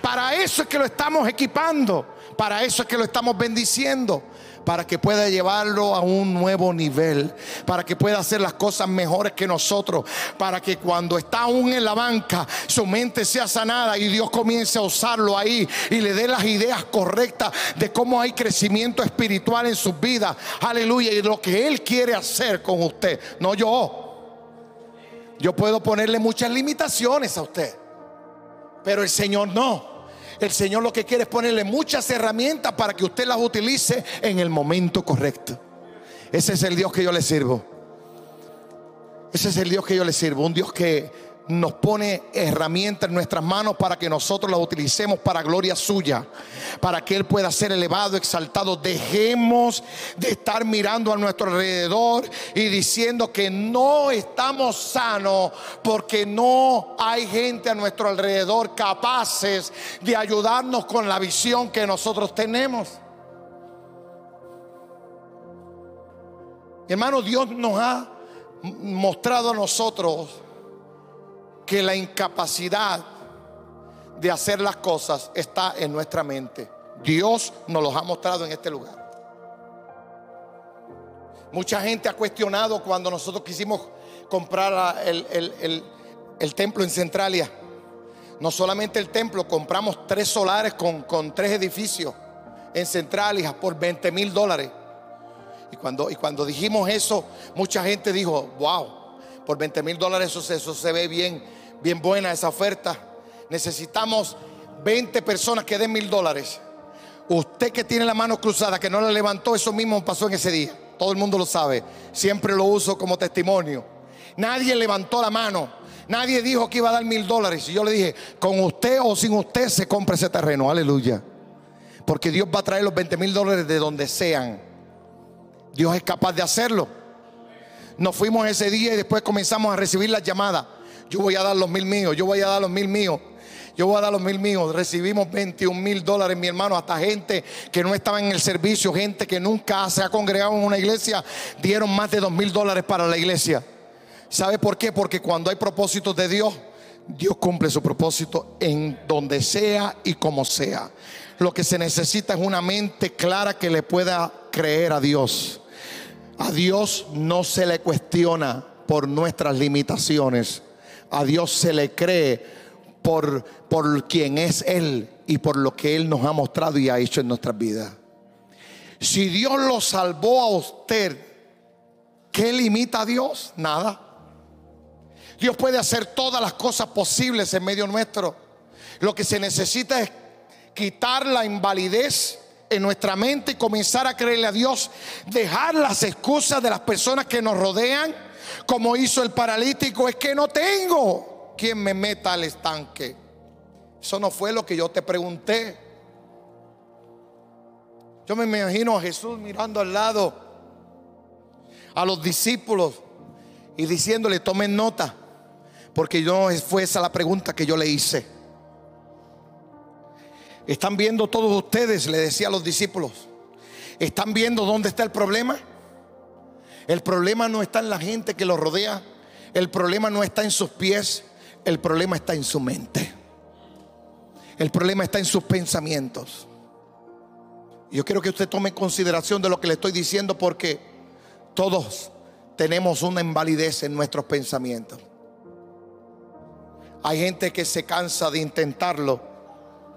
Para eso es que lo estamos equipando. Para eso es que lo estamos bendiciendo para que pueda llevarlo a un nuevo nivel, para que pueda hacer las cosas mejores que nosotros, para que cuando está aún en la banca su mente sea sanada y Dios comience a usarlo ahí y le dé las ideas correctas de cómo hay crecimiento espiritual en sus vidas. Aleluya, y lo que Él quiere hacer con usted, no yo. Yo puedo ponerle muchas limitaciones a usted, pero el Señor no. El Señor lo que quiere es ponerle muchas herramientas para que usted las utilice en el momento correcto. Ese es el Dios que yo le sirvo. Ese es el Dios que yo le sirvo. Un Dios que nos pone herramientas en nuestras manos para que nosotros las utilicemos para gloria suya, para que Él pueda ser elevado, exaltado. Dejemos de estar mirando a nuestro alrededor y diciendo que no estamos sanos porque no hay gente a nuestro alrededor capaces de ayudarnos con la visión que nosotros tenemos. Hermano, Dios nos ha mostrado a nosotros que la incapacidad de hacer las cosas está en nuestra mente. Dios nos los ha mostrado en este lugar. Mucha gente ha cuestionado cuando nosotros quisimos comprar el, templo en Centralia. No solamente el templo, compramos tres solares con, con tres edificios en Centralia por 20 mil dólares. Y cuando, y cuando dijimos eso, mucha gente dijo, wow, por 20 mil dólares eso, eso se ve bien bien buena esa oferta. Necesitamos 20 personas que den mil dólares. Usted que tiene la mano cruzada, que no la levantó, eso mismo pasó en ese día. Todo el mundo lo sabe. Siempre lo uso como testimonio. Nadie levantó la mano. Nadie dijo que iba a dar mil dólares. Y yo le dije, con usted o sin usted se compra ese terreno. Aleluya. Porque Dios va a traer los 20 mil dólares de donde sean. Dios es capaz de hacerlo. Nos fuimos ese día y después comenzamos a recibir las llamadas. Yo voy a dar los mil míos, yo voy a dar los mil míos. Yo voy a dar los mil míos. Recibimos 21 mil dólares, mi hermano. Hasta gente que no estaba en el servicio, gente que nunca se ha congregado en una iglesia, dieron más de dos mil dólares para la iglesia. ¿Sabe por qué? Porque cuando hay propósitos de Dios, Dios cumple su propósito en donde sea y como sea. Lo que se necesita es una mente clara que le pueda creer a Dios. A Dios no se le cuestiona por nuestras limitaciones a Dios se le cree por, por quien es Él y por lo que Él nos ha mostrado y ha hecho en nuestras vidas. Si Dios lo salvó a usted, ¿qué limita a Dios? Nada. Dios puede hacer todas las cosas posibles en medio nuestro. Lo que se necesita es quitar la invalidez en nuestra mente y comenzar a creerle a Dios, dejar las excusas de las personas que nos rodean como hizo el paralítico, es que no tengo quien me meta al estanque. Eso no fue lo que yo te pregunté. Yo me imagino a Jesús mirando al lado a los discípulos y diciéndole, tomen nota, Porque no fue esa la pregunta que yo le hice. Están viendo todos ustedes, le decía a los discípulos. ¿Están viendo dónde está el problema? El problema no está en la gente que lo rodea. El problema no está en sus pies. El problema está en su mente. El problema está en sus pensamientos. Yo quiero que usted tome consideración de lo que le estoy diciendo porque todos tenemos una invalidez en nuestros pensamientos. Hay gente que se cansa de intentarlo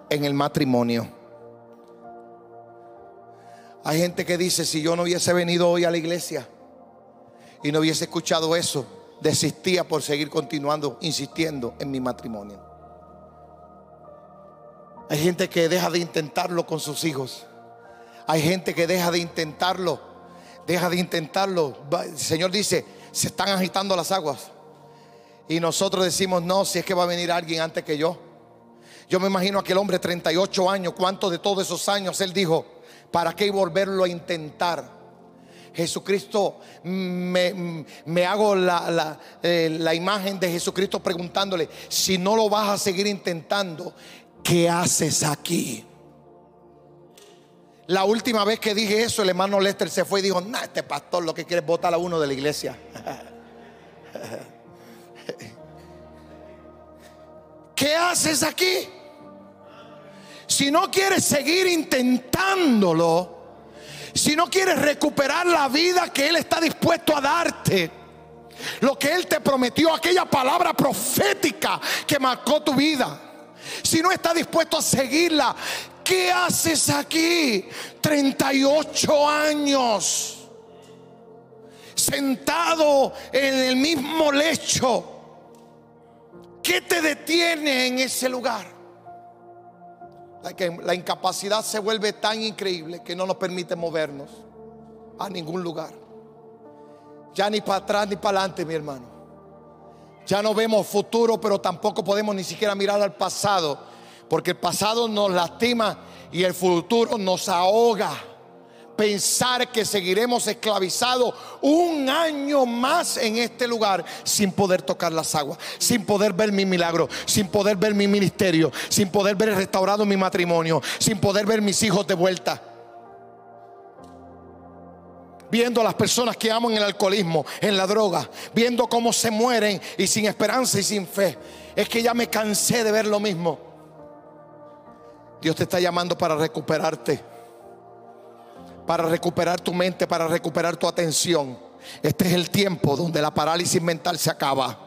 en el matrimonio. Hay gente que dice, si yo no hubiese venido hoy a la iglesia y no hubiese escuchado eso, desistía por seguir continuando, insistiendo en mi matrimonio. Hay gente que deja de intentarlo con sus hijos. Hay gente que deja de intentarlo, deja de intentarlo. El Señor dice, se están agitando las aguas. Y nosotros decimos, no, si es que va a venir alguien antes que yo. Yo me imagino aquel hombre 38 años, ¿cuántos de todos esos años él dijo, ¿para qué volverlo a intentar? Jesucristo, me, hago la, eh, la imagen de Jesucristo preguntándole, si no lo vas a seguir intentando, ¿qué haces aquí? La última vez que dije eso, el hermano Lester se fue y dijo, nah, este pastor lo que quiere es votar a uno de la iglesia. <laughs> ¿Qué haces aquí? Si no quieres seguir intentándolo, si no quieres recuperar la vida que Él está dispuesto a darte, lo que Él te prometió, aquella palabra profética que marcó tu vida, si no estás dispuesto a seguirla, ¿qué haces aquí? 38 años sentado en el mismo lecho ¿Qué te detiene en ese lugar? La, incapacidad se vuelve tan increíble que no nos permite movernos a ningún lugar. Ya ni para atrás ni para adelante, mi hermano. Ya no vemos futuro, pero tampoco podemos ni siquiera mirar al pasado, porque el pasado nos lastima y el futuro nos ahoga pensar que seguiremos esclavizados un año más en este lugar sin poder tocar las aguas, sin poder ver mi milagro, sin poder ver mi ministerio, sin poder ver restaurado mi matrimonio, sin poder ver mis hijos de vuelta. Viendo a las personas que aman el alcoholismo, en la droga, viendo cómo se mueren y sin esperanza y sin fe. Es que ya me cansé de ver lo mismo. Dios te está llamando para recuperarte para recuperar tu mente, para recuperar tu atención. Este es el tiempo donde la parálisis mental se acaba.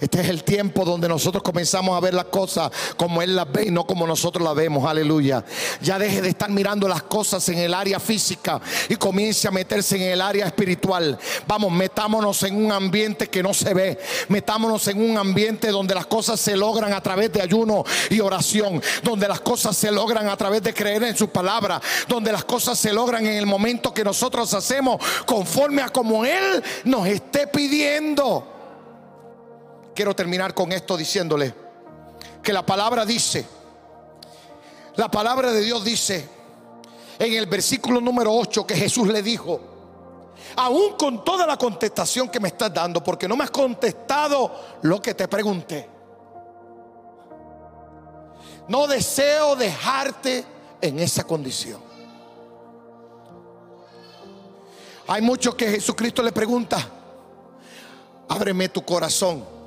Este es el tiempo donde nosotros comenzamos a ver las cosas como Él las ve y no como nosotros las vemos. Aleluya. Ya deje de estar mirando las cosas en el área física y comience a meterse en el área espiritual. Vamos, metámonos en un ambiente que no se ve. Metámonos en un ambiente donde las cosas se logran a través de ayuno y oración. Donde las cosas se logran a través de creer en su palabra. Donde las cosas se logran en el momento que nosotros hacemos conforme a como Él nos esté pidiendo quiero terminar con esto diciéndole que la palabra dice, la palabra de Dios dice en el versículo número 8 que Jesús le dijo, aún con toda la contestación que me estás dando, porque no me has contestado lo que te pregunté. No deseo dejarte en esa condición. Hay muchos que Jesucristo le pregunta, ábreme tu corazón.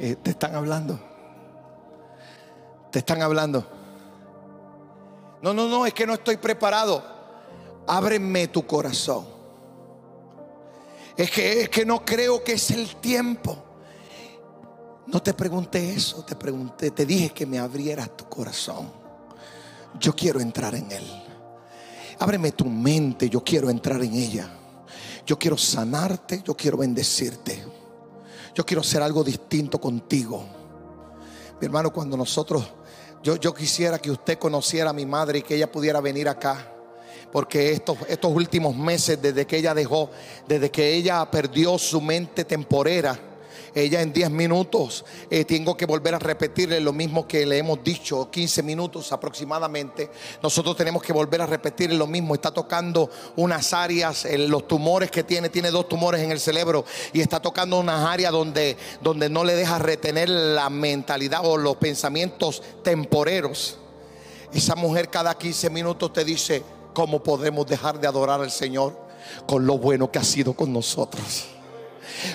Eh, te están hablando. Te están hablando. No, no, no, es que no estoy preparado. Ábreme tu corazón. Es que, es que no creo que es el tiempo. No te pregunté eso, te pregunté, te dije que me abrieras tu corazón. Yo quiero entrar en él. Ábreme tu mente, yo quiero entrar en ella. Yo quiero sanarte, yo quiero bendecirte. Yo quiero hacer algo distinto contigo. Mi hermano, cuando nosotros, yo, yo quisiera que usted conociera a mi madre y que ella pudiera venir acá. Porque estos, estos últimos meses, desde que ella dejó, desde que ella perdió su mente temporera, ella en 10 minutos eh, tengo que volver a repetirle lo mismo que le hemos dicho, 15 minutos aproximadamente. Nosotros tenemos que volver a repetirle lo mismo. Está tocando unas áreas, los tumores que tiene, tiene dos tumores en el cerebro y está tocando unas áreas donde, donde no le deja retener la mentalidad o los pensamientos temporeros. Esa mujer cada 15 minutos te dice, ¿cómo podemos dejar de adorar al Señor? Con lo bueno que ha sido con nosotros.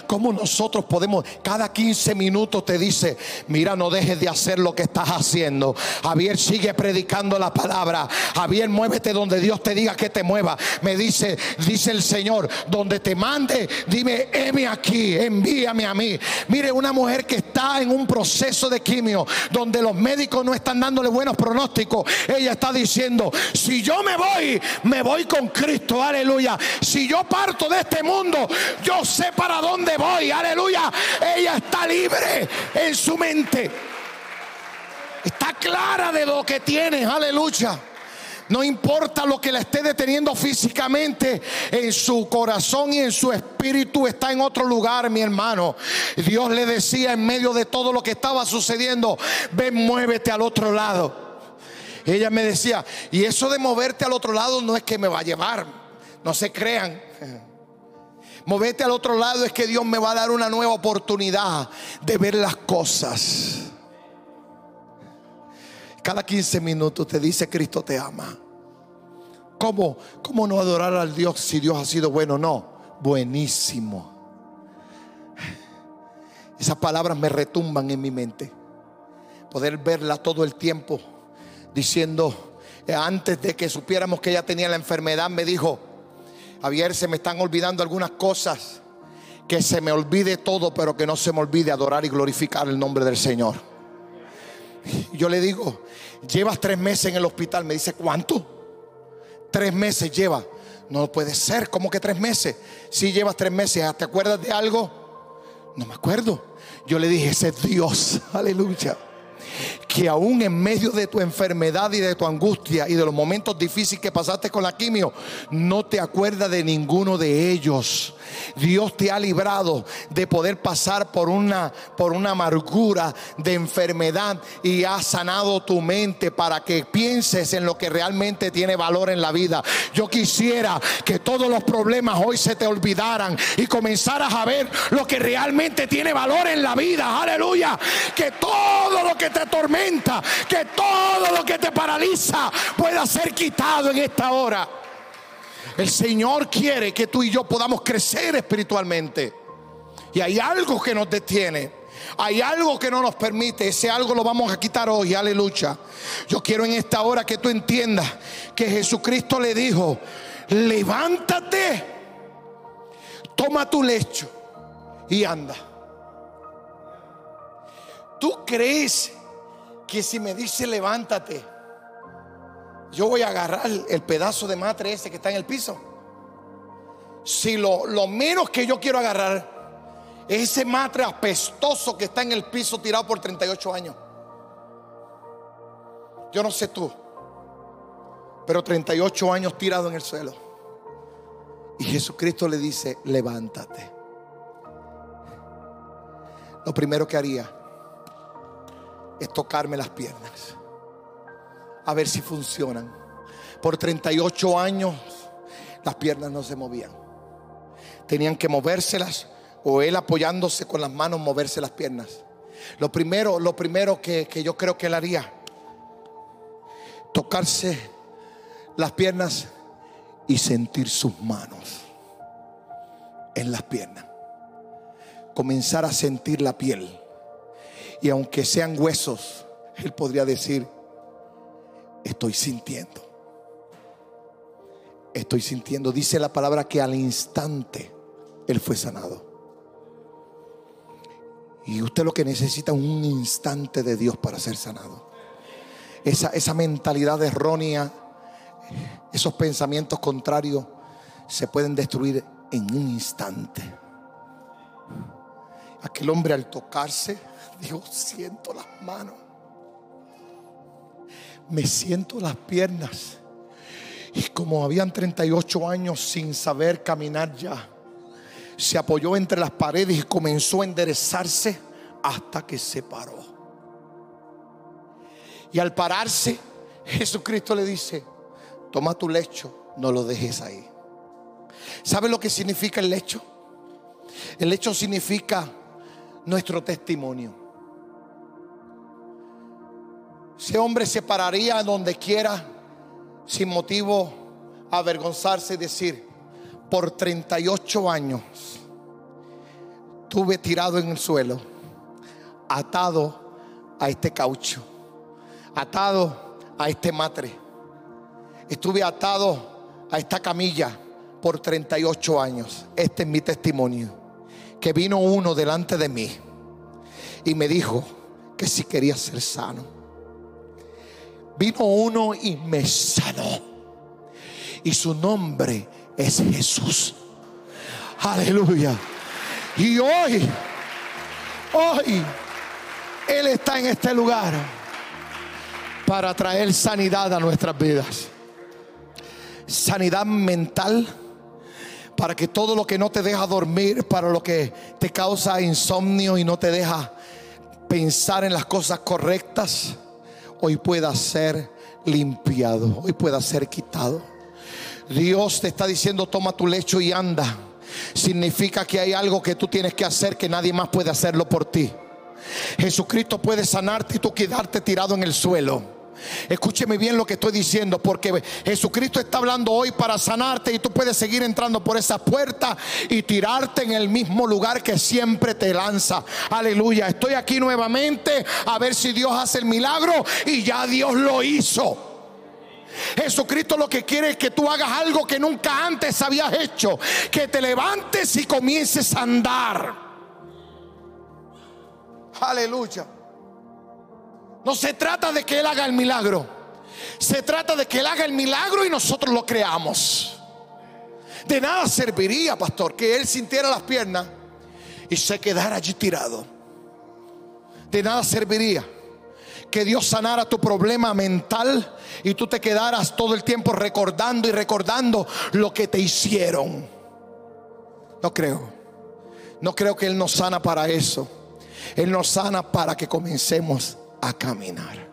Como nosotros podemos, cada 15 minutos te dice, mira, no dejes de hacer lo que estás haciendo. Javier sigue predicando la palabra. Javier, muévete donde Dios te diga que te mueva. Me dice, dice el Señor, donde te mande, dime, heme aquí, envíame a mí. Mire, una mujer que está en un proceso de quimio, donde los médicos no están dándole buenos pronósticos. Ella está diciendo, si yo me voy, me voy con Cristo, aleluya. Si yo parto de este mundo, yo sé para dónde voy, aleluya, ella está libre en su mente. Está clara de lo que tiene, aleluya. No importa lo que la esté deteniendo físicamente, en su corazón y en su espíritu está en otro lugar, mi hermano. Dios le decía en medio de todo lo que estaba sucediendo, ven, muévete al otro lado. Ella me decía, y eso de moverte al otro lado no es que me va a llevar, no se crean. Movete al otro lado es que Dios me va a dar una nueva oportunidad de ver las cosas. Cada 15 minutos te dice Cristo te ama. ¿Cómo, ¿Cómo no adorar al Dios si Dios ha sido bueno? No, buenísimo. Esas palabras me retumban en mi mente. Poder verla todo el tiempo diciendo, eh, antes de que supiéramos que ella tenía la enfermedad, me dijo, Javier, se me están olvidando algunas cosas. Que se me olvide todo, pero que no se me olvide adorar y glorificar el nombre del Señor. Yo le digo, llevas tres meses en el hospital. Me dice, ¿cuánto? Tres meses lleva. No puede ser, ¿cómo que tres meses? Si llevas tres meses, ¿te acuerdas de algo? No me acuerdo. Yo le dije, ese es Dios. <laughs> Aleluya que aún en medio de tu enfermedad y de tu angustia y de los momentos difíciles que pasaste con la quimio, no te acuerdas de ninguno de ellos. Dios te ha librado de poder pasar por una por una amargura de enfermedad y ha sanado tu mente para que pienses en lo que realmente tiene valor en la vida. Yo quisiera que todos los problemas hoy se te olvidaran y comenzaras a ver lo que realmente tiene valor en la vida. Aleluya. Que todo lo que te que todo lo que te paraliza pueda ser quitado en esta hora. El Señor quiere que tú y yo podamos crecer espiritualmente. Y hay algo que nos detiene. Hay algo que no nos permite. Ese algo lo vamos a quitar hoy. Aleluya. Yo quiero en esta hora que tú entiendas que Jesucristo le dijo, levántate, toma tu lecho y anda. ¿Tú crees que si me dice levántate, yo voy a agarrar el pedazo de matre ese que está en el piso? Si lo, menos que yo quiero agarrar es ese matre apestoso que está en el piso tirado por 38 años. Yo no sé tú, pero 38 años tirado en el suelo. Y Jesucristo le dice, levántate. Lo primero que haría es tocarme las piernas. A ver si funcionan. Por 38 años las piernas no se movían. Tenían que movérselas o él apoyándose con las manos moverse las piernas. Lo primero, lo primero que, que yo creo que él haría, tocarse las piernas y sentir sus manos en las piernas. Comenzar a sentir la piel y aunque sean huesos, Él podría decir, estoy sintiendo. Estoy sintiendo. Dice la palabra que al instante Él fue sanado. Y usted lo que necesita es un instante de Dios para ser sanado. Esa, esa mentalidad errónea, esos pensamientos contrarios se pueden destruir en un instante. Aquel hombre al tocarse Digo, siento las manos. Me siento las piernas. Y como habían 38 años sin saber caminar ya, se apoyó entre las paredes y comenzó a enderezarse hasta que se paró. Y al pararse, Jesucristo le dice, toma tu lecho, no lo dejes ahí. ¿Sabe lo que significa el lecho? El lecho significa nuestro testimonio. Ese hombre se pararía donde quiera sin motivo avergonzarse y decir, por 38 años tuve tirado en el suelo, atado a este caucho, atado a este matre, estuve atado a esta camilla por 38 años. Este es mi testimonio. Que vino uno delante de mí y me dijo que si quería ser sano. Vino uno y me sanó. Y su nombre es Jesús. Aleluya. Y hoy, hoy, Él está en este lugar para traer sanidad a nuestras vidas. Sanidad mental para que todo lo que no te deja dormir, para lo que te causa insomnio y no te deja pensar en las cosas correctas, hoy pueda ser limpiado, hoy pueda ser quitado. Dios te está diciendo, toma tu lecho y anda. Significa que hay algo que tú tienes que hacer que nadie más puede hacerlo por ti. Jesucristo puede sanarte y tú quedarte tirado en el suelo. Escúcheme bien lo que estoy diciendo, porque Jesucristo está hablando hoy para sanarte y tú puedes seguir entrando por esa puerta y tirarte en el mismo lugar que siempre te lanza. Aleluya. Estoy aquí nuevamente a ver si Dios hace el milagro y ya Dios lo hizo. Jesucristo lo que quiere es que tú hagas algo que nunca antes habías hecho. Que te levantes y comiences a andar. Aleluya. No se trata de que Él haga el milagro. Se trata de que Él haga el milagro y nosotros lo creamos. De nada serviría, pastor, que Él sintiera las piernas y se quedara allí tirado. De nada serviría que Dios sanara tu problema mental y tú te quedaras todo el tiempo recordando y recordando lo que te hicieron. No creo. No creo que Él nos sana para eso. Él nos sana para que comencemos a caminar.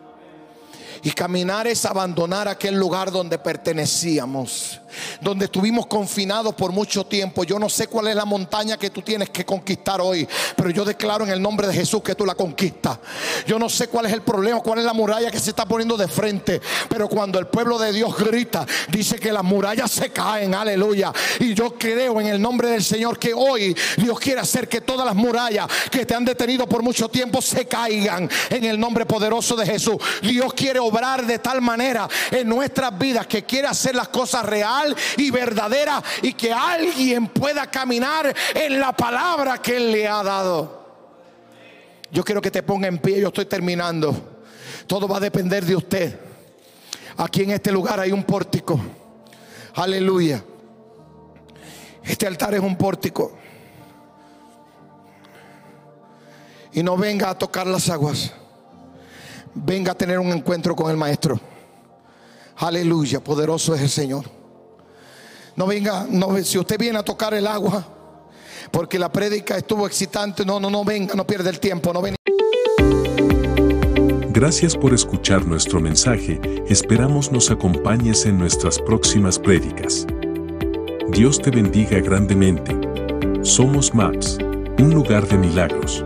Y caminar es abandonar aquel lugar donde pertenecíamos, donde estuvimos confinados por mucho tiempo. Yo no sé cuál es la montaña que tú tienes que conquistar hoy, pero yo declaro en el nombre de Jesús que tú la conquistas. Yo no sé cuál es el problema, cuál es la muralla que se está poniendo de frente, pero cuando el pueblo de Dios grita, dice que las murallas se caen, aleluya. Y yo creo en el nombre del Señor que hoy Dios quiere hacer que todas las murallas que te han detenido por mucho tiempo se caigan en el nombre poderoso de Jesús. Dios quiere obrar de tal manera en nuestras vidas que quiere hacer las cosas y verdadera y que alguien pueda caminar en la palabra que Él le ha dado. Yo quiero que te ponga en pie, yo estoy terminando. Todo va a depender de usted. Aquí en este lugar hay un pórtico. Aleluya. Este altar es un pórtico. Y no venga a tocar las aguas venga a tener un encuentro con el Maestro. Aleluya, poderoso es el Señor. No venga, no, si usted viene a tocar el agua, porque la prédica estuvo excitante, no, no, no venga, no pierda el tiempo, no venga. Gracias por escuchar nuestro mensaje, esperamos nos acompañes en nuestras próximas prédicas. Dios te bendiga grandemente. Somos Maps, un lugar de milagros.